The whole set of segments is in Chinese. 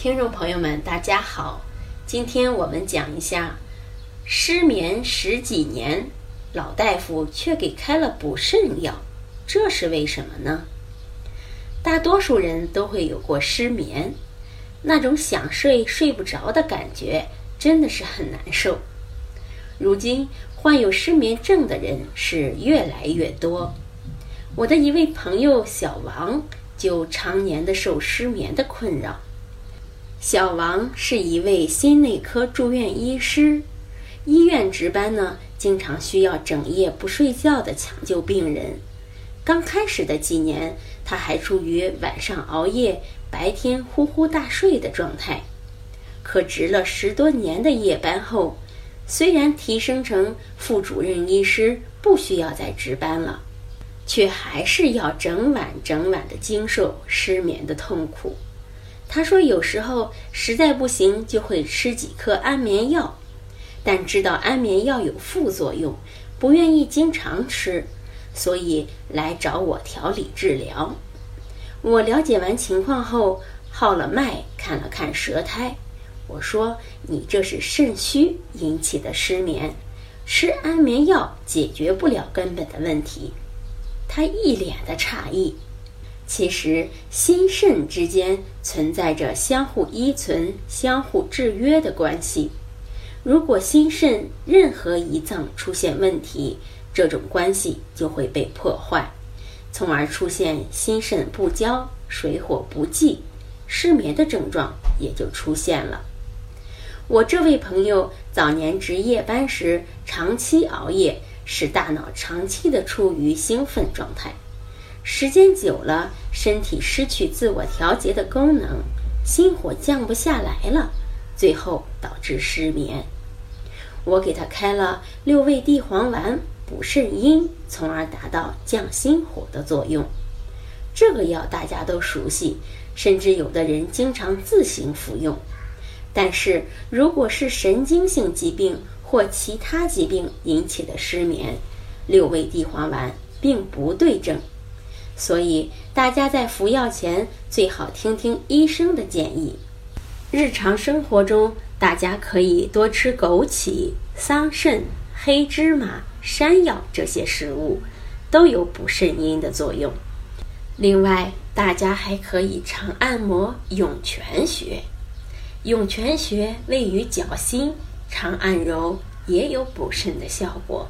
听众朋友们，大家好，今天我们讲一下失眠十几年，老大夫却给开了补肾药，这是为什么呢？大多数人都会有过失眠，那种想睡睡不着的感觉真的是很难受。如今患有失眠症的人是越来越多，我的一位朋友小王就常年的受失眠的困扰。小王是一位心内科住院医师，医院值班呢，经常需要整夜不睡觉的抢救病人。刚开始的几年，他还处于晚上熬夜、白天呼呼大睡的状态。可值了十多年的夜班后，虽然提升成副主任医师，不需要再值班了，却还是要整晚整晚的经受失眠的痛苦。他说：“有时候实在不行，就会吃几颗安眠药，但知道安眠药有副作用，不愿意经常吃，所以来找我调理治疗。我了解完情况后，号了脉，看了看舌苔。我说：‘你这是肾虚引起的失眠，吃安眠药解决不了根本的问题。’他一脸的诧异。”其实，心肾之间存在着相互依存、相互制约的关系。如果心肾任何一脏出现问题，这种关系就会被破坏，从而出现心肾不交、水火不济、失眠的症状也就出现了。我这位朋友早年值夜班时，长期熬夜，使大脑长期的处于兴奋状态。时间久了，身体失去自我调节的功能，心火降不下来了，最后导致失眠。我给他开了六味地黄丸补肾阴，从而达到降心火的作用。这个药大家都熟悉，甚至有的人经常自行服用。但是，如果是神经性疾病或其他疾病引起的失眠，六味地黄丸并不对症。所以，大家在服药前最好听听医生的建议。日常生活中，大家可以多吃枸杞、桑葚、黑芝麻、山药这些食物，都有补肾阴的作用。另外，大家还可以常按摩涌泉穴。涌泉穴位于脚心，常按揉也有补肾的效果。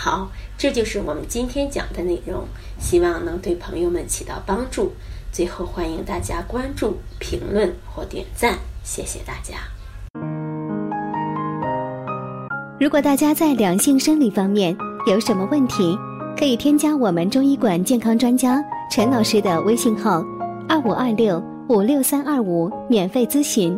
好，这就是我们今天讲的内容，希望能对朋友们起到帮助。最后，欢迎大家关注、评论或点赞，谢谢大家。如果大家在两性生理方面有什么问题，可以添加我们中医馆健康专家陈老师的微信号：二五二六五六三二五，免费咨询。